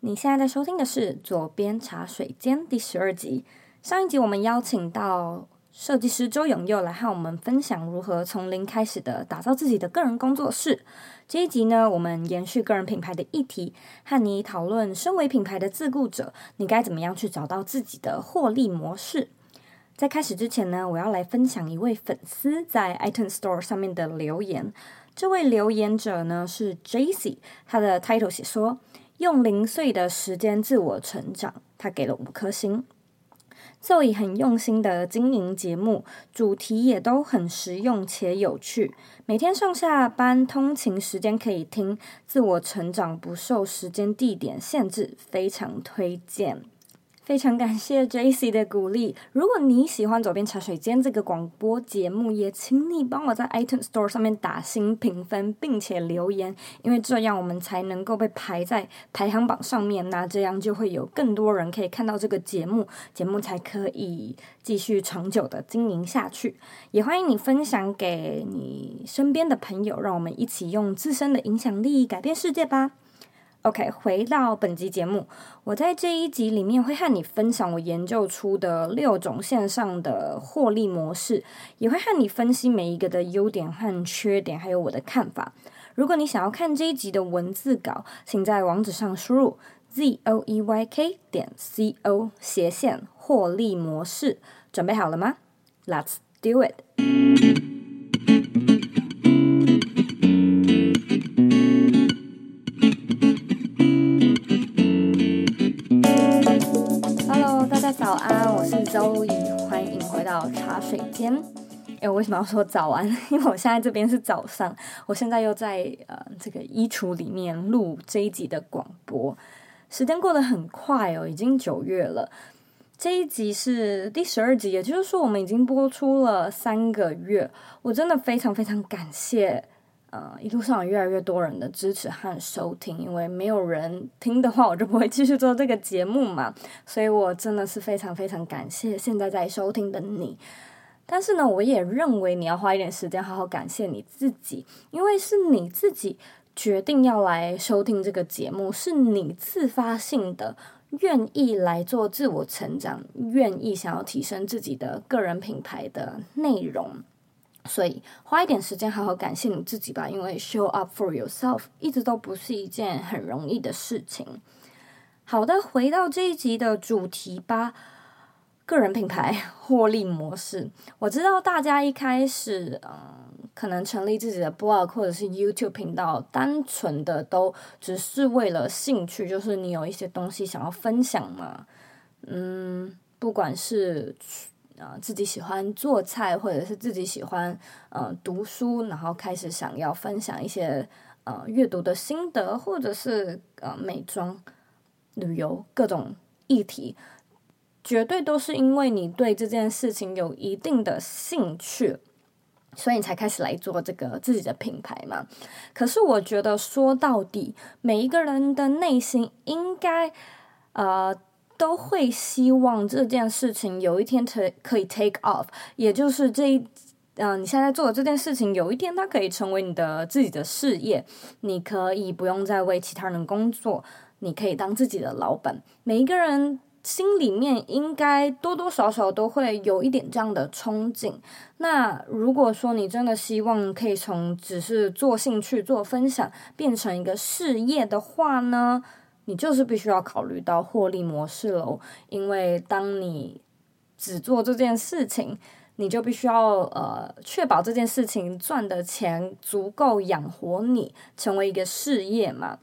你现在在收听的是《左边茶水间》第十二集。上一集我们邀请到设计师周永佑来和我们分享如何从零开始的打造自己的个人工作室。这一集呢，我们延续个人品牌的议题，和你讨论身为品牌的自雇者，你该怎么样去找到自己的获利模式。在开始之前呢，我要来分享一位粉丝在 iTunes Store 上面的留言。这位留言者呢是 Jaycee，他的 title 写说。用零碎的时间自我成长，他给了五颗星。周以很用心的经营节目，主题也都很实用且有趣。每天上下班通勤时间可以听，自我成长不受时间地点限制，非常推荐。非常感谢 J C 的鼓励。如果你喜欢《左边茶水间》这个广播节目，也请你帮我在 iTunes Store 上面打新评分，并且留言，因为这样我们才能够被排在排行榜上面。那这样就会有更多人可以看到这个节目，节目才可以继续长久的经营下去。也欢迎你分享给你身边的朋友，让我们一起用自身的影响力改变世界吧。OK，回到本集节目，我在这一集里面会和你分享我研究出的六种线上的获利模式，也会和你分析每一个的优点和缺点，还有我的看法。如果你想要看这一集的文字稿，请在网址上输入 z o e y k 点 c o 斜线获利模式。准备好了吗？Let's do it。早安，我是 Zoe，欢迎回到茶水间。哎，我为什么要说早安？因为我现在这边是早上，我现在又在呃这个衣橱里面录这一集的广播。时间过得很快哦，已经九月了。这一集是第十二集，也就是说我们已经播出了三个月。我真的非常非常感谢。呃，一路上有越来越多人的支持和收听，因为没有人听的话，我就不会继续做这个节目嘛。所以我真的是非常非常感谢现在在收听的你。但是呢，我也认为你要花一点时间好好感谢你自己，因为是你自己决定要来收听这个节目，是你自发性的愿意来做自我成长，愿意想要提升自己的个人品牌的内容。所以花一点时间好好感谢你自己吧，因为 show up for yourself 一直都不是一件很容易的事情。好的，回到这一集的主题吧，个人品牌 获利模式。我知道大家一开始嗯，可能成立自己的 blog 或者是 YouTube 频道，单纯的都只是为了兴趣，就是你有一些东西想要分享嘛。嗯，不管是。啊、呃，自己喜欢做菜，或者是自己喜欢呃读书，然后开始想要分享一些呃阅读的心得，或者是呃美妆、旅游各种议题，绝对都是因为你对这件事情有一定的兴趣，所以你才开始来做这个自己的品牌嘛。可是我觉得说到底，每一个人的内心应该呃。都会希望这件事情有一天可可以 take off，也就是这一，嗯、你现在做的这件事情有一天它可以成为你的自己的事业，你可以不用再为其他人工作，你可以当自己的老板。每一个人心里面应该多多少少都会有一点这样的憧憬。那如果说你真的希望可以从只是做兴趣、做分享变成一个事业的话呢？你就是必须要考虑到获利模式喽，因为当你只做这件事情，你就必须要呃确保这件事情赚的钱足够养活你，成为一个事业嘛。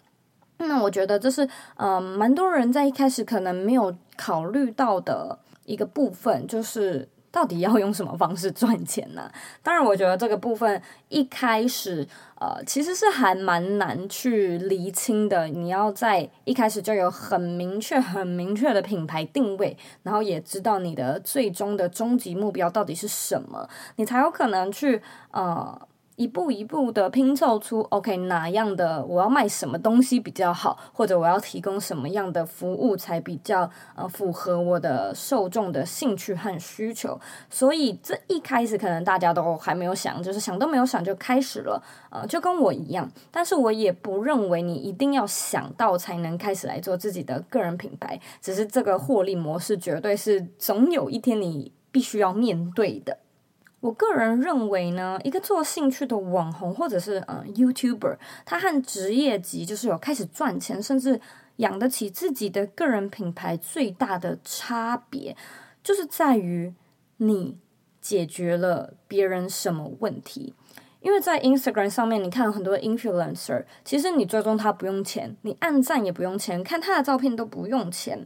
那我觉得这是呃蛮多人在一开始可能没有考虑到的一个部分，就是。到底要用什么方式赚钱呢？当然，我觉得这个部分一开始，呃，其实是还蛮难去厘清的。你要在一开始就有很明确、很明确的品牌定位，然后也知道你的最终的终极目标到底是什么，你才有可能去呃一步一步的拼凑出，OK，哪样的我要卖什么东西比较好，或者我要提供什么样的服务才比较呃符合我的受众的兴趣和需求。所以这一开始可能大家都还没有想，就是想都没有想就开始了，呃，就跟我一样。但是我也不认为你一定要想到才能开始来做自己的个人品牌，只是这个获利模式绝对是总有一天你必须要面对的。我个人认为呢，一个做兴趣的网红或者是嗯 YouTuber，他和职业级就是有开始赚钱，甚至养得起自己的个人品牌，最大的差别就是在于你解决了别人什么问题。因为在 Instagram 上面，你看很多 influencer，其实你追踪他不用钱，你按赞也不用钱，看他的照片都不用钱。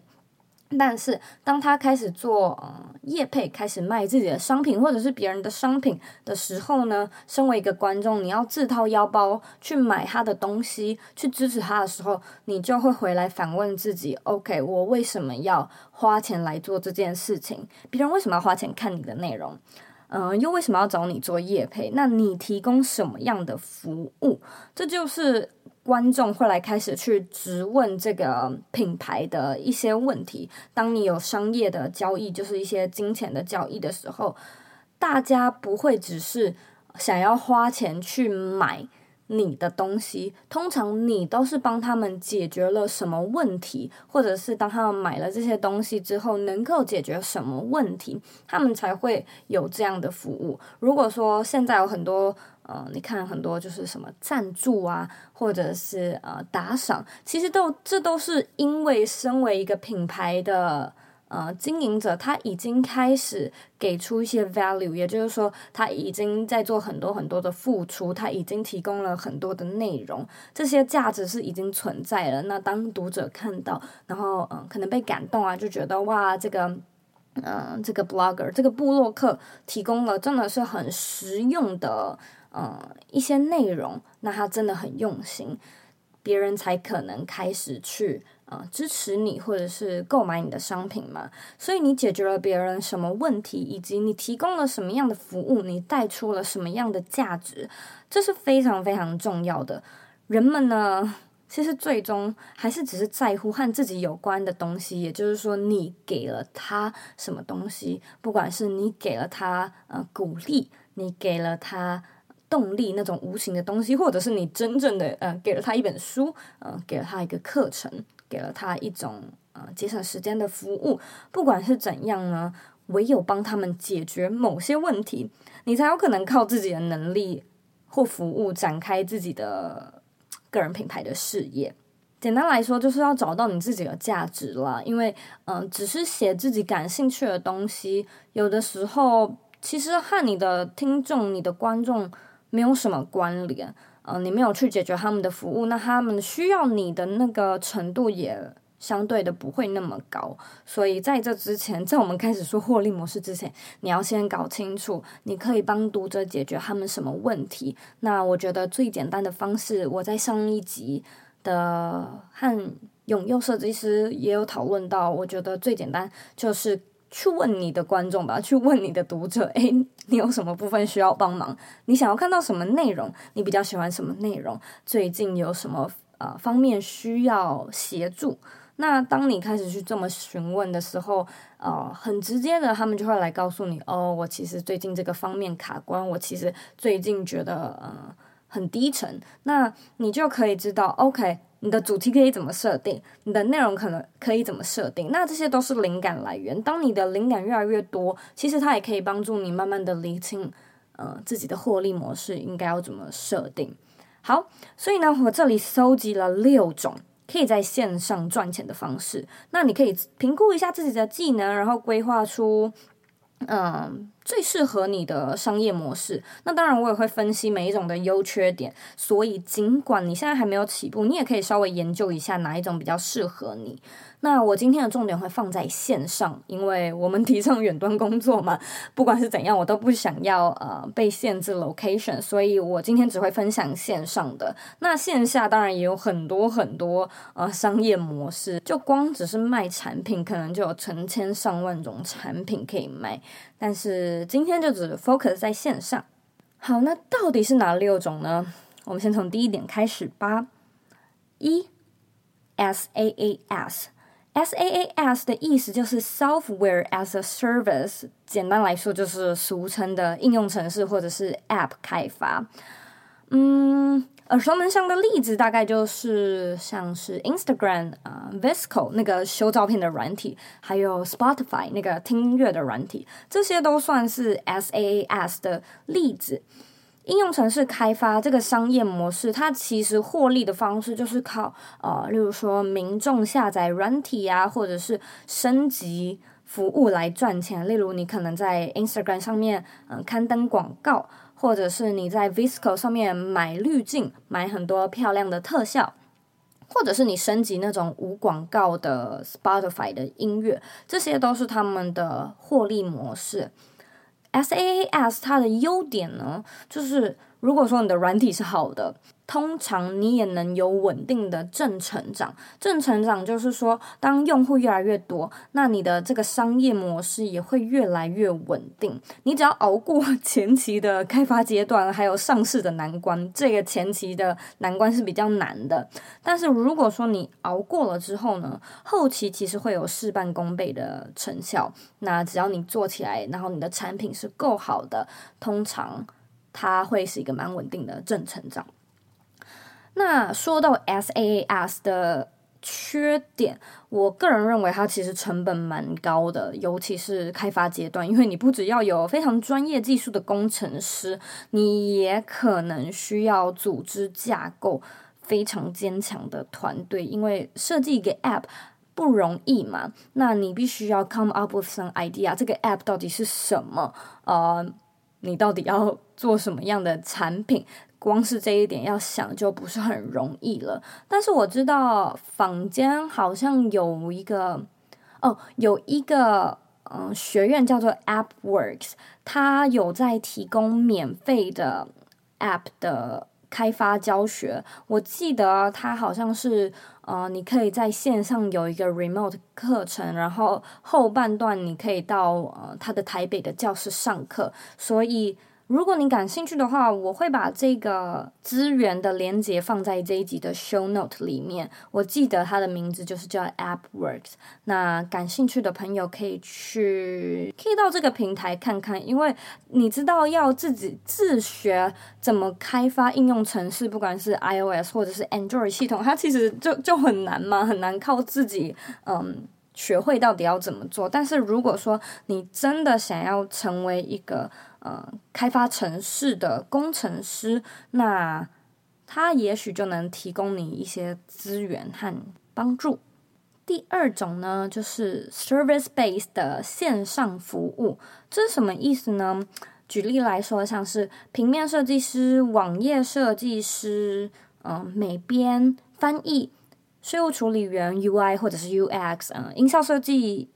但是，当他开始做嗯业配，开始卖自己的商品或者是别人的商品的时候呢，身为一个观众，你要自掏腰包去买他的东西，去支持他的时候，你就会回来反问自己：OK，我为什么要花钱来做这件事情？别人为什么要花钱看你的内容？嗯、又为什么要找你做业配？那你提供什么样的服务？这就是。观众会来开始去质问这个品牌的一些问题。当你有商业的交易，就是一些金钱的交易的时候，大家不会只是想要花钱去买你的东西。通常你都是帮他们解决了什么问题，或者是当他们买了这些东西之后，能够解决什么问题，他们才会有这样的服务。如果说现在有很多。呃，你看很多就是什么赞助啊，或者是呃打赏，其实都这都是因为身为一个品牌的呃经营者，他已经开始给出一些 value，也就是说他已经在做很多很多的付出，他已经提供了很多的内容，这些价值是已经存在了。那当读者看到，然后嗯、可能被感动啊，就觉得哇这个。嗯、这个 blogger 这个布洛克提供了真的是很实用的呃一些内容，那他真的很用心，别人才可能开始去呃支持你或者是购买你的商品嘛。所以你解决了别人什么问题，以及你提供了什么样的服务，你带出了什么样的价值，这是非常非常重要的。人们呢，其实最终还是只是在乎和自己有关的东西，也就是说，你给了他什么东西，不管是你给了他呃鼓励，你给了他动力那种无形的东西，或者是你真正的呃给了他一本书，呃给了他一个课程，给了他一种呃节省时间的服务，不管是怎样呢，唯有帮他们解决某些问题，你才有可能靠自己的能力或服务展开自己的。个人品牌的事业，简单来说就是要找到你自己的价值啦。因为，嗯、只是写自己感兴趣的东西，有的时候其实和你的听众、你的观众没有什么关联。嗯、你没有去解决他们的服务，那他们需要你的那个程度也。相对的不会那么高，所以在这之前，在我们开始说获利模式之前，你要先搞清楚，你可以帮读者解决他们什么问题。那我觉得最简单的方式，我在上一集的和永佑设计师也有讨论到，我觉得最简单就是去问你的观众吧，去问你的读者，诶，你有什么部分需要帮忙？你想要看到什么内容？你比较喜欢什么内容？最近有什么呃方面需要协助？那当你开始去这么询问的时候，呃，很直接的，他们就会来告诉你，哦，我其实最近这个方面卡关，我其实最近觉得呃很低沉。那你就可以知道，OK，你的主题可以怎么设定，你的内容可能可以怎么设定，那这些都是灵感来源。当你的灵感越来越多，其实它也可以帮助你慢慢的理清，呃，自己的获利模式应该要怎么设定。好，所以呢，我这里搜集了六种。可以在线上赚钱的方式，那你可以评估一下自己的技能，然后规划出，嗯，最适合你的商业模式。那当然，我也会分析每一种的优缺点。所以，尽管你现在还没有起步，你也可以稍微研究一下哪一种比较适合你。那我今天的重点会放在线上，因为我们提倡远端工作嘛，不管是怎样，我都不想要呃被限制 location，所以我今天只会分享线上的。那线下当然也有很多很多呃商业模式，就光只是卖产品，可能就有成千上万种产品可以卖。但是今天就只 focus 在线上。好，那到底是哪六种呢？我们先从第一点开始吧。一 SaaS SaaS 的意思就是 Software as a Service，简单来说就是俗称的应用程式或者是 App 开发。嗯，耳熟能详的例子大概就是像是 Instagram 啊、呃、VSCO 那个修照片的软体，还有 Spotify 那个听音乐的软体，这些都算是 SaaS 的例子。应用程式开发这个商业模式，它其实获利的方式就是靠呃，例如说民众下载软体啊，或者是升级服务来赚钱。例如，你可能在 Instagram 上面嗯、刊登广告。或者是你在 Visco 上面买滤镜，买很多漂亮的特效，或者是你升级那种无广告的 Spotify 的音乐，这些都是他们的获利模式。SaaS 它的优点呢，就是如果说你的软体是好的。通常你也能有稳定的正成长，正成长就是说，当用户越来越多，那你的这个商业模式也会越来越稳定。你只要熬过前期的开发阶段，还有上市的难关，这个前期的难关是比较难的。但是如果说你熬过了之后呢，后期其实会有事半功倍的成效。那只要你做起来，然后你的产品是够好的，通常它会是一个蛮稳定的正成长。那说到 SaaS 的缺点，我个人认为它其实成本蛮高的，尤其是开发阶段，因为你不只要有非常专业技术的工程师，你也可能需要组织架构非常坚强的团队，因为设计一个 App 不容易嘛。那你必须要 come up with some idea，这个 App 到底是什么？呃，你到底要做什么样的产品？光是这一点要想就不是很容易了，但是我知道坊间好像有一个哦，有一个嗯学院叫做 AppWorks，它有在提供免费的 App 的开发教学。我记得它好像是呃，你可以在线上有一个 remote 课程，然后后半段你可以到呃它的台北的教室上课，所以。如果你感兴趣的话，我会把这个资源的连接放在这一集的 show note 里面。我记得它的名字就是叫 AppWorks。那感兴趣的朋友可以去，可以到这个平台看看，因为你知道要自己自学怎么开发应用程式，不管是 iOS 或者是 Android 系统，它其实就就很难嘛，很难靠自己嗯学会到底要怎么做。但是如果说你真的想要成为一个呃，开发城市的工程师，那他也许就能提供你一些资源和帮助。第二种呢，就是 service-based 的线上服务，这是什么意思呢？举例来说，像是平面设计师、网页设计师、嗯、美编、翻译、税务处理员、UI 或者是 UX，嗯、音效设计。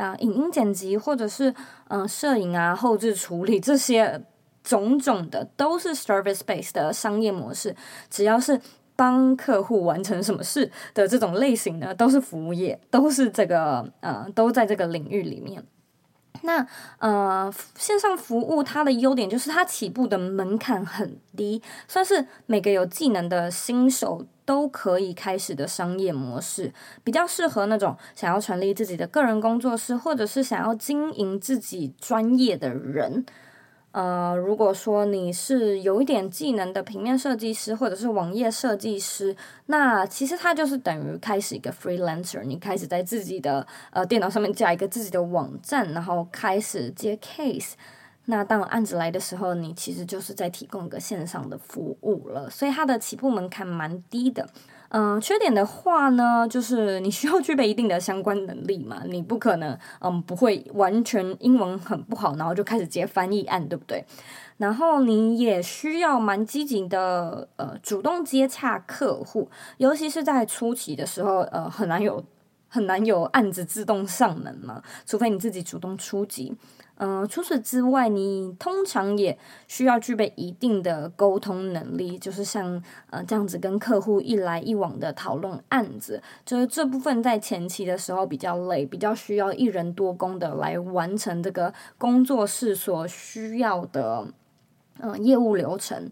啊，影音剪辑或者是嗯、摄影啊、后置处理这些种种的，都是 service base 的商业模式。只要是帮客户完成什么事的这种类型呢，都是服务业，都是这个呃，都在这个领域里面。那呃，线上服务它的优点就是它起步的门槛很低，算是每个有技能的新手都可以开始的商业模式，比较适合那种想要成立自己的个人工作室，或者是想要经营自己专业的人。呃，如果说你是有一点技能的平面设计师或者是网页设计师，那其实它就是等于开始一个 freelancer，你开始在自己的呃电脑上面架一个自己的网站，然后开始接 case。那当案子来的时候，你其实就是在提供一个线上的服务了，所以它的起步门槛蛮低的。嗯、缺点的话呢，就是你需要具备一定的相关能力嘛，你不可能嗯不会完全英文很不好，然后就开始接翻译案，对不对？然后你也需要蛮积极的呃主动接洽客户，尤其是在初期的时候，呃很难有很难有案子自动上门嘛，除非你自己主动出击。嗯、除此之外，你通常也需要具备一定的沟通能力，就是像呃这样子跟客户一来一往的讨论案子，就是这部分在前期的时候比较累，比较需要一人多工的来完成这个工作室所需要的嗯、业务流程。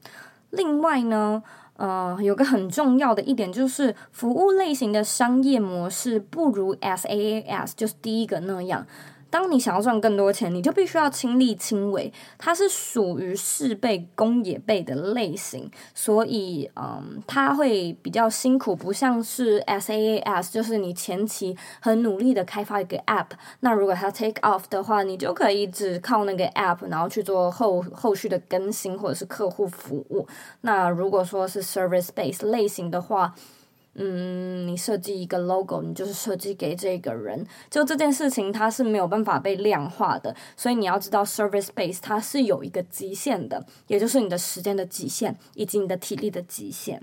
另外呢，呃，有个很重要的一点就是，服务类型的商业模式不如 SaaS，就是第一个那样。当你想要赚更多钱，你就必须要亲力亲为。它是属于事倍功也倍的类型，所以嗯，它会比较辛苦，不像是 SaaS，就是你前期很努力的开发一个 App，那如果它 take off 的话，你就可以只靠那个 App，然后去做后后续的更新或者是客户服务。那如果说是 service base 类型的话，嗯，你设计一个 logo，你就是设计给这个人，就这件事情它是没有办法被量化的，所以你要知道 service base 它是有一个极限的，也就是你的时间的极限以及你的体力的极限。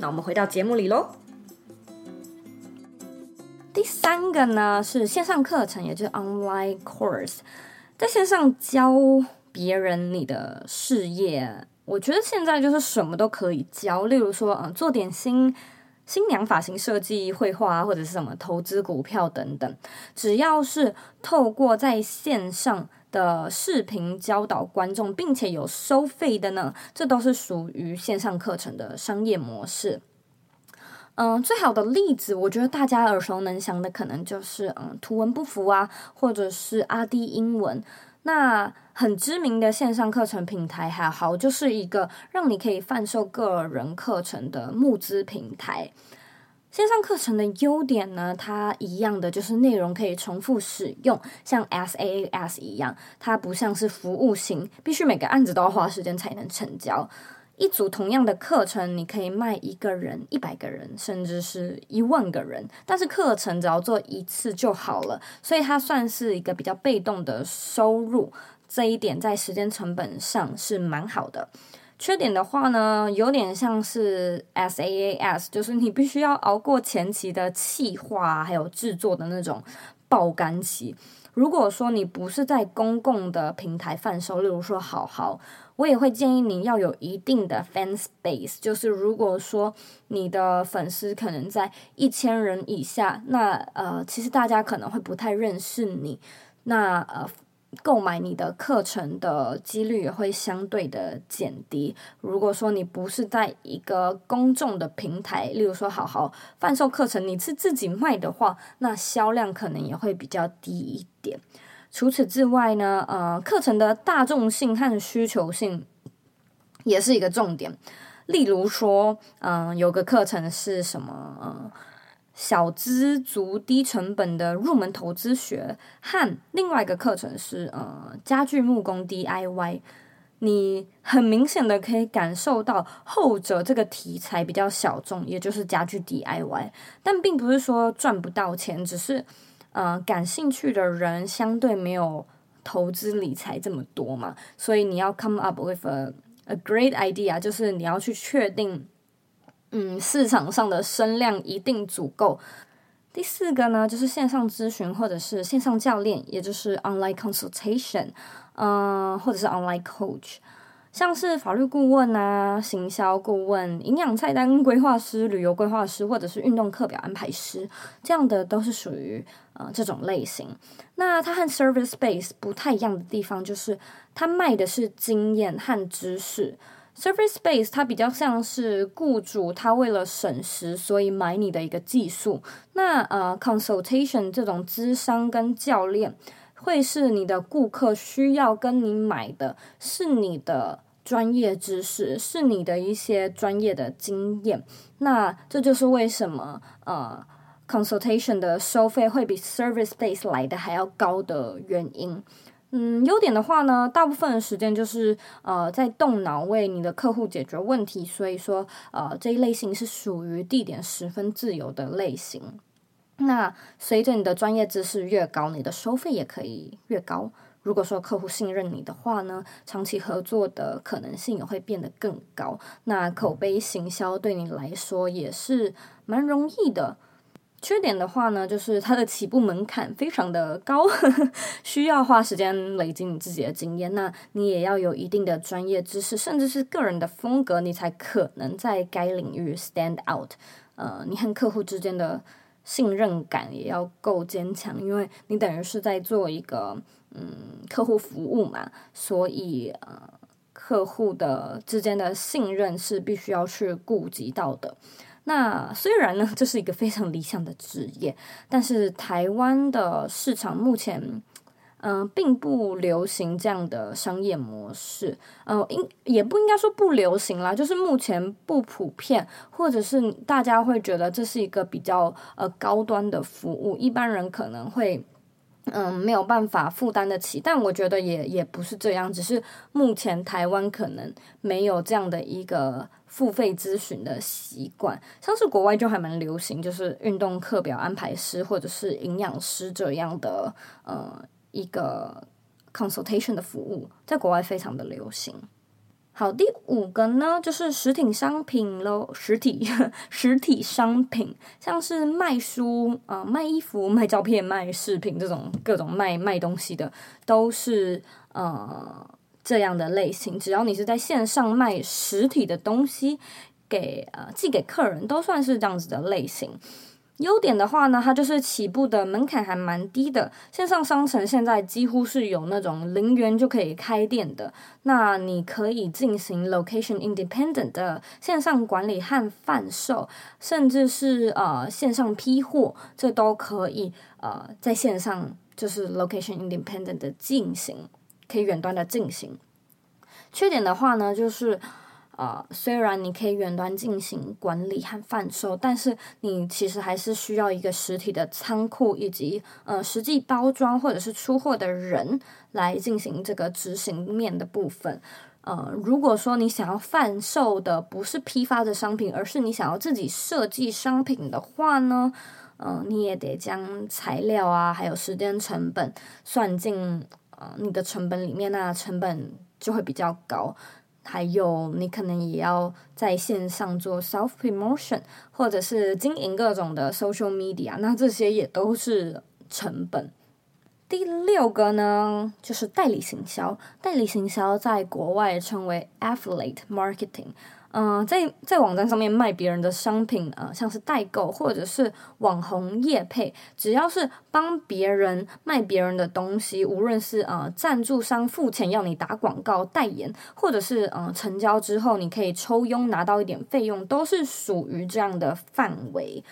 那我们回到节目里喽。第三个呢是线上课程，也就是 online course，在线上教别人你的事业。我觉得现在就是什么都可以教，例如说，嗯，做点心、新娘发型设计、绘画，或者是什么投资股票等等，只要是透过在线上的视频教导观众，并且有收费的呢，这都是属于线上课程的商业模式。嗯，最好的例子，我觉得大家耳熟能详的，可能就是嗯，图文不符啊，或者是阿滴英文。那很知名的线上课程平台，还好，就是一个让你可以贩售个人课程的募资平台。线上课程的优点呢，它一样的就是内容可以重复使用，像 SaaS 一样，它不像是服务型，必须每个案子都要花时间才能成交。一组同样的课程，你可以卖一个人、一百个人，甚至是一万个人，但是课程只要做一次就好了，所以它算是一个比较被动的收入。这一点在时间成本上是蛮好的。缺点的话呢，有点像是 SaaS，就是你必须要熬过前期的企划还有制作的那种爆肝期。如果说你不是在公共的平台贩售，例如说好好，我也会建议你要有一定的 fans base，就是如果说你的粉丝可能在一千人以下，那呃，其实大家可能会不太认识你，那呃。购买你的课程的几率也会相对的减低。如果说你不是在一个公众的平台，例如说好好贩售课程，你是自己卖的话，那销量可能也会比较低一点。除此之外呢，呃，课程的大众性和需求性也是一个重点。例如说，嗯、有个课程是什么？呃小资族低成本的入门投资学和另外一个课程是呃家具木工 DIY，你很明显的可以感受到后者这个题材比较小众，也就是家具 DIY，但并不是说赚不到钱，只是呃感兴趣的人相对没有投资理财这么多嘛，所以你要 come up with a a great idea，就是你要去确定。嗯，市场上的声量一定足够。第四个呢，就是线上咨询或者是线上教练，也就是 online consultation，嗯、呃，或者是 online coach，像是法律顾问啊、行销顾问、营养菜单规划师、旅游规划师，或者是运动课表安排师，这样的都是属于呃这种类型。那它和 service base 不太一样的地方，就是它卖的是经验和知识。Service base 它比较像是雇主，他为了省时，所以买你的一个技术。那呃，consultation 这种咨商跟教练，会是你的顾客需要跟你买的，是你的专业知识，是你的一些专业的经验。那这就是为什么呃，consultation 的收费会比 service base 来的还要高的原因。嗯，优点的话呢，大部分的时间就是呃在动脑为你的客户解决问题，所以说呃这一类型是属于地点十分自由的类型。那随着你的专业知识越高，你的收费也可以越高。如果说客户信任你的话呢，长期合作的可能性也会变得更高。那口碑行销对你来说也是蛮容易的。缺点的话呢，就是它的起步门槛非常的高，呵呵，需要花时间累积你自己的经验。那你也要有一定的专业知识，甚至是个人的风格，你才可能在该领域 stand out。呃，你和客户之间的信任感也要够坚强，因为你等于是在做一个嗯客户服务嘛，所以呃客户的之间的信任是必须要去顾及到的。那虽然呢，这是一个非常理想的职业，但是台湾的市场目前，嗯、并不流行这样的商业模式。呃，应也不应该说不流行啦，就是目前不普遍，或者是大家会觉得这是一个比较呃高端的服务，一般人可能会嗯、没有办法负担得起。但我觉得也也不是这样，只是目前台湾可能没有这样的一个。付费咨询的习惯，像是国外就还蛮流行，就是运动课表安排师或者是营养师这样的呃一个 consultation 的服务，在国外非常的流行。好，第五个呢，就是实体商品喽，实体 实体商品，像是卖书啊、卖衣服、卖照片、卖饰品这种各种卖卖东西的，都是呃。这样的类型，只要你是在线上卖实体的东西给，呃寄给客人，都算是这样子的类型。优点的话呢，它就是起步的门槛还蛮低的。线上商城现在几乎是有那种零元就可以开店的，那你可以进行 location independent 的线上管理和贩售，甚至是呃线上批货，这都可以呃在线上就是 location independent 的进行。可以远端的进行，缺点的话呢，就是，呃，虽然你可以远端进行管理和贩售，但是你其实还是需要一个实体的仓库以及呃实际包装或者是出货的人来进行这个执行面的部分。呃，如果说你想要贩售的不是批发的商品，而是你想要自己设计商品的话呢，呃，你也得将材料啊，还有时间成本算进。呃，你的成本里面那成本就会比较高，还有你可能也要在线上做 self promotion，或者是经营各种的 social media，那这些也都是成本。第六个呢，就是代理行销，代理行销在国外称为 affiliate marketing。嗯、在在网站上面卖别人的商品，呃，像是代购或者是网红业配，只要是帮别人卖别人的东西，无论是呃赞助商付钱要你打广告代言，或者是呃成交之后你可以抽佣拿到一点费用，都是属于这样的范围。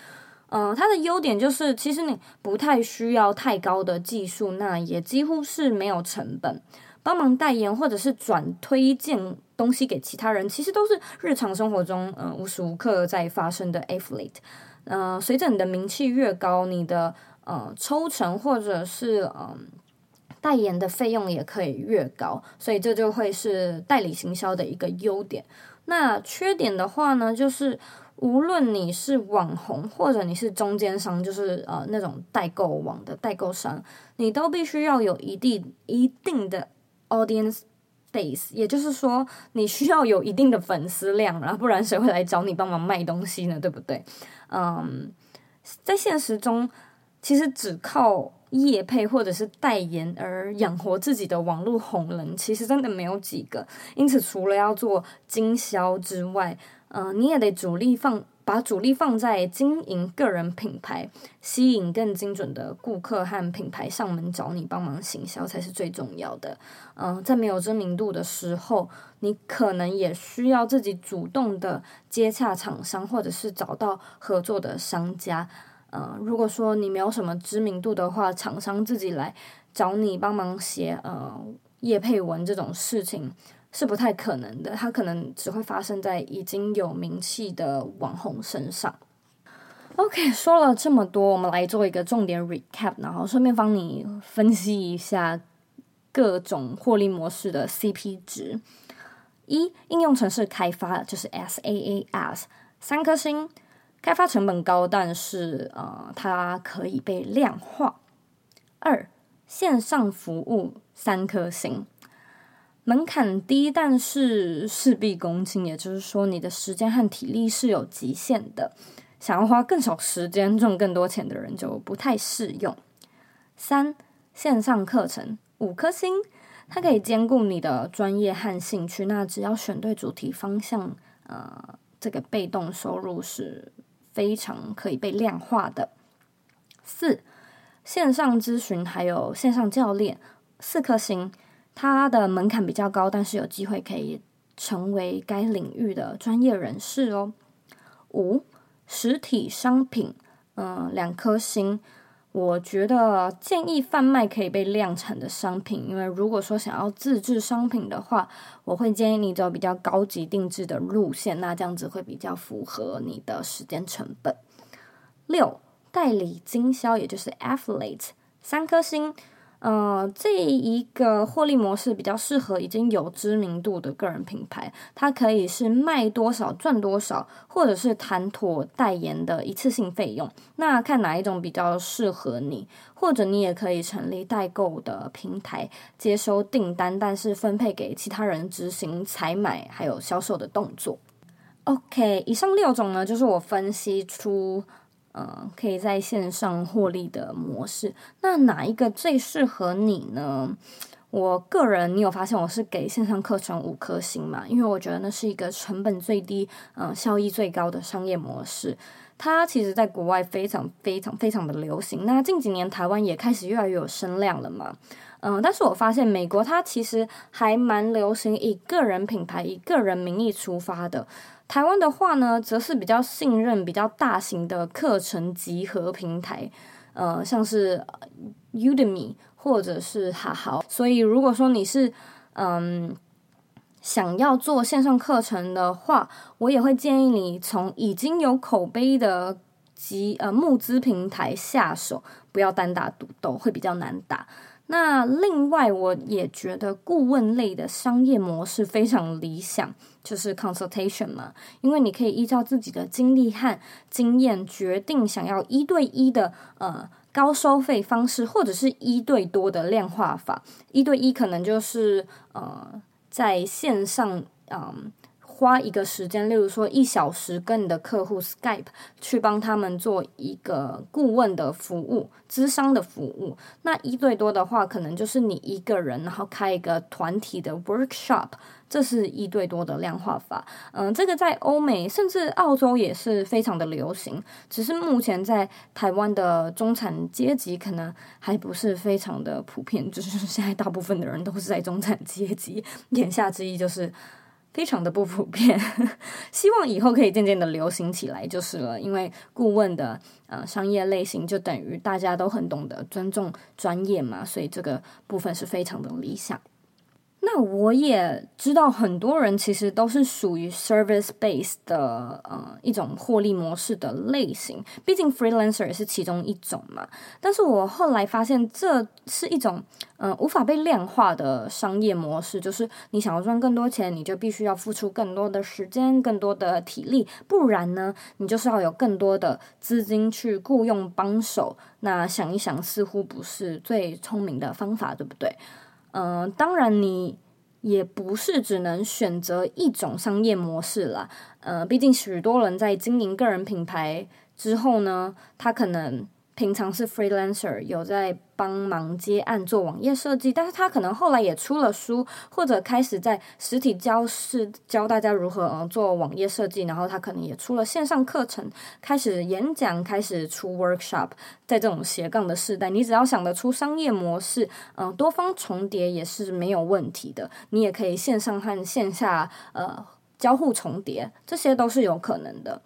嗯、它的优点就是其实你不太需要太高的技术，那也几乎是没有成本。帮忙代言或者是转推荐东西给其他人，其实都是日常生活中嗯、呃、无时无刻在发生的 affiliate。嗯、呃，随着你的名气越高，你的呃抽成或者是嗯、呃、代言的费用也可以越高，所以这就会是代理行销的一个优点。那缺点的话呢，就是无论你是网红或者你是中间商，就是呃那种代购网的代购商，你都必须要有一定一定的。Audience base，也就是说，你需要有一定的粉丝量，然后不然谁会来找你帮忙卖东西呢？对不对？嗯，在现实中，其实只靠业配或者是代言而养活自己的网络红人，其实真的没有几个。因此，除了要做经销之外，嗯，你也得主力放。把主力放在经营个人品牌，吸引更精准的顾客和品牌上门找你帮忙行销才是最重要的。嗯，在没有知名度的时候，你可能也需要自己主动的接洽厂商，或者是找到合作的商家。嗯，如果说你没有什么知名度的话，厂商自己来找你帮忙写呃业配文这种事情。是不太可能的，它可能只会发生在已经有名气的网红身上。OK，说了这么多，我们来做一个重点 recap，然后顺便帮你分析一下各种获利模式的 CP 值。一、应用程式开发就是 SaaS，三颗星。开发成本高，但是呃，它可以被量化。二，线上服务三颗星，门槛低，但是事必躬亲，也就是说，你的时间和体力是有极限的。想要花更少时间赚更多钱的人就不太适用。三，线上课程五颗星，它可以兼顾你的专业和兴趣。那只要选对主题方向，呃，这个被动收入是非常可以被量化的。四，线上咨询还有线上教练四颗星，它的门槛比较高，但是有机会可以成为该领域的专业人士哦。五。实体商品，嗯、两颗星。我觉得建议贩卖可以被量产的商品，因为如果说想要自制商品的话，我会建议你走比较高级定制的路线，那这样子会比较符合你的时间成本。六，代理经销，也就是 affiliate，三颗星。呃，这一个获利模式比较适合已经有知名度的个人品牌，它可以是卖多少赚多少，或者是谈妥代言的一次性费用。那看哪一种比较适合你，或者你也可以成立代购的平台，接收订单，但是分配给其他人执行采买还有销售的动作。OK，以上六种呢，就是我分析出。嗯，可以在线上获利的模式，那哪一个最适合你呢？我个人，你有发现我是给线上课程五颗星嘛？因为我觉得那是一个成本最低、嗯，效益最高的商业模式。它其实在国外非常非常非常的流行。那近几年台湾也开始越来越有声量了嘛。嗯，但是我发现美国它其实还蛮流行以个人品牌、以个人名义出发的。台湾的话呢，则是比较信任比较大型的课程集合平台，呃，像是 Udemy 或者是哈好。所以，如果说你是嗯想要做线上课程的话，我也会建议你从已经有口碑的集呃募资平台下手，不要单打独斗，会比较难打。那另外，我也觉得顾问类的商业模式非常理想，就是 consultation 嘛，因为你可以依照自己的经历和经验决定想要一对一的呃高收费方式，或者是一对多的量化法。一对一可能就是呃在线上嗯。花一个时间，例如说一小时，跟你的客户 Skype 去帮他们做一个顾问的服务、咨商的服务。那一对多的话，可能就是你一个人，然后开一个团体的 workshop，这是一对多的量化法。嗯，这个在欧美甚至澳洲也是非常的流行，只是目前在台湾的中产阶级可能还不是非常的普遍，就是现在大部分的人都是在中产阶级。言下之意就是。非常的不普遍，希望以后可以渐渐的流行起来就是了。因为顾问的呃商业类型就等于大家都很懂得尊重专业嘛，所以这个部分是非常的理想。那我也知道很多人其实都是属于 service base 的呃一种获利模式的类型，毕竟 freelancer 也是其中一种嘛。但是我后来发现这是一种嗯、无法被量化的商业模式，就是你想要赚更多钱，你就必须要付出更多的时间、更多的体力，不然呢，你就是要有更多的资金去雇佣帮手。那想一想，似乎不是最聪明的方法，对不对？嗯、当然，你也不是只能选择一种商业模式啦。呃，毕竟许多人在经营个人品牌之后呢，他可能。平常是 freelancer，有在帮忙接案做网页设计，但是他可能后来也出了书，或者开始在实体教室教大家如何呃做网页设计，然后他可能也出了线上课程，开始演讲，开始出 workshop。在这种斜杠的时代，你只要想得出商业模式，嗯、多方重叠也是没有问题的。你也可以线上和线下呃交互重叠，这些都是有可能的。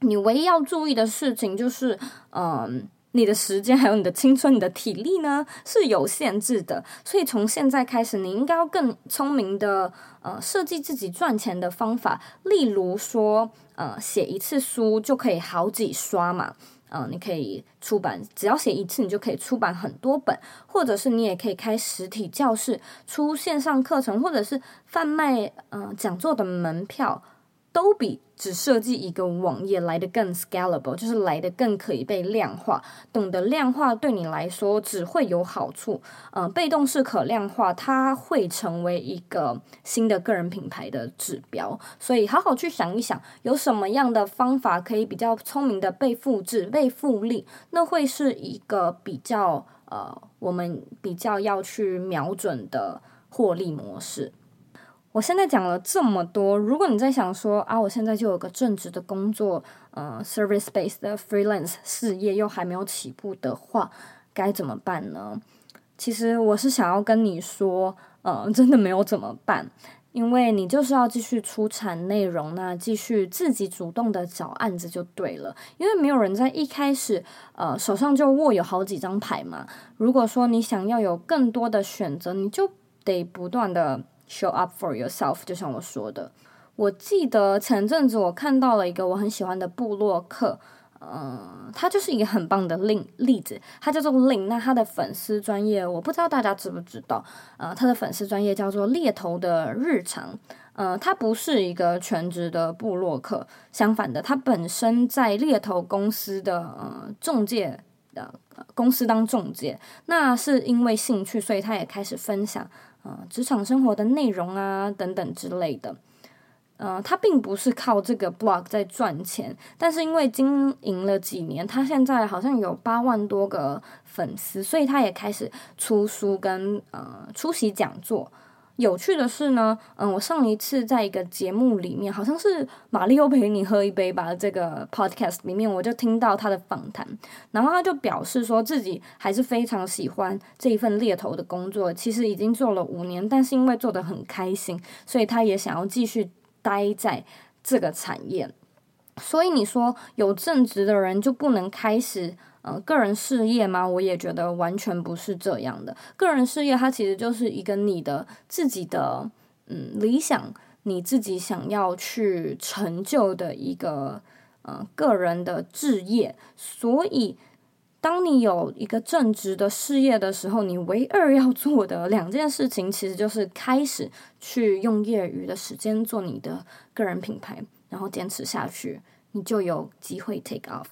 你唯一要注意的事情就是，嗯、你的时间还有你的青春、你的体力呢，是有限制的，所以从现在开始，你应该要更聪明的呃设计自己赚钱的方法。例如说，呃，写一次书就可以好几刷嘛，嗯、你可以出版，只要写一次，你就可以出版很多本，或者是你也可以开实体教室，出线上课程，或者是贩卖呃讲座的门票。都比只设计一个网页来得更 scalable，就是来得更可以被量化。懂得量化对你来说只会有好处。嗯、被动式可量化，它会成为一个新的个人品牌的指标。所以好好去想一想，有什么样的方法可以比较聪明的被复制、被复利，那会是一个比较呃，我们比较要去瞄准的获利模式。我现在讲了这么多，如果你在想说啊，我现在就有个正职的工作，呃，service based 的 freelance 事业又还没有起步的话，该怎么办呢？其实我是想要跟你说，呃，真的没有怎么办，因为你就是要继续出产内容，那继续自己主动的找案子就对了，因为没有人在一开始，呃，手上就握有好几张牌嘛。如果说你想要有更多的选择，你就得不断的。Show up for yourself，就像我说的。我记得前阵子我看到了一个我很喜欢的部落客，嗯、呃，他就是一个很棒的例例子。他叫做 Lin，那他的粉丝专业我不知道大家知不知道，呃，他的粉丝专业叫做猎头的日常。呃，他不是一个全职的部落客，相反的，他本身在猎头公司的呃中介的、公司当中介，那是因为兴趣，所以他也开始分享。呃，职场生活的内容啊，等等之类的。呃，他并不是靠这个 blog 在赚钱，但是因为经营了几年，他现在好像有八万多个粉丝，所以他也开始出书跟呃出席讲座。有趣的是呢，嗯，我上一次在一个节目里面，好像是玛丽欧陪你喝一杯吧，这个 podcast 里面，我就听到他的访谈，然后他就表示说自己还是非常喜欢这一份猎头的工作，其实已经做了五年，但是因为做得很开心，所以他也想要继续待在这个产业。所以你说有正职的人就不能开始？呃，个人事业吗？我也觉得完全不是这样的。个人事业它其实就是一个你的自己的嗯理想，你自己想要去成就的一个呃个人的志业。所以，当你有一个正直的事业的时候，你唯二要做的两件事情，其实就是开始去用业余的时间做你的个人品牌，然后坚持下去，你就有机会 take off。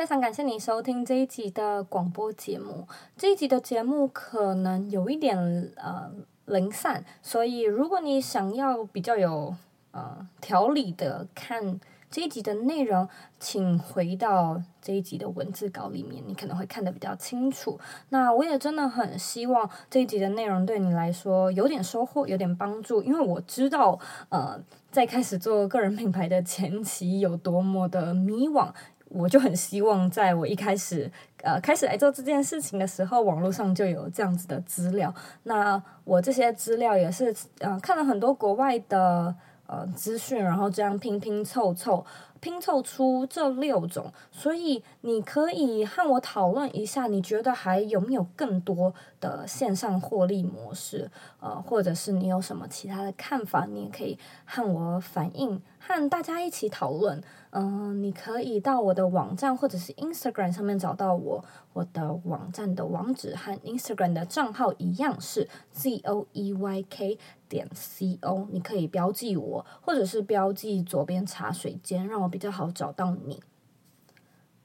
非常感谢你收听这一集的广播节目。这一集的节目可能有一点呃零散，所以如果你想要比较有呃条理的看这一集的内容，请回到这一集的文字稿里面，你可能会看得比较清楚。那我也真的很希望这一集的内容对你来说有点收获，有点帮助，因为我知道呃在开始做个人品牌的前期有多么的迷惘。我就很希望，在我一开始呃开始来做这件事情的时候，网络上就有这样子的资料。那我这些资料也是呃看了很多国外的呃资讯，然后这样拼拼凑凑。拼凑出这六种，所以你可以和我讨论一下，你觉得还有没有更多的线上获利模式？呃，或者是你有什么其他的看法，你也可以和我反映，和大家一起讨论。嗯、你可以到我的网站或者是 Instagram 上面找到我，我的网站的网址和 Instagram 的账号一样是 Z O E Y K。点 co，你可以标记我，或者是标记左边茶水间，让我比较好找到你。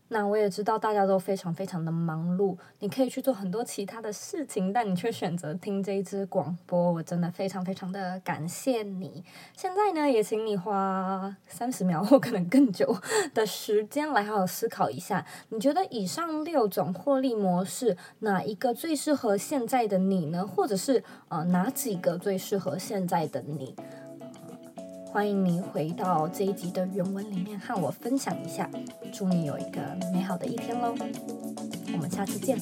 那我也知道大家都非常非常的忙碌，你可以去做很多其他的事情，但你却选择听这一支广播，我真的非常非常的感谢你。现在呢，也请你花三十秒或可能更久 的时间来好好思考一下，你觉得以上六种获利模式哪一个最适合现在的你呢？或者是呃哪几个最适合现在的你？欢迎你回到这一集的原文里面和我分享一下。祝你有一个美好的一天喽！我们下次见。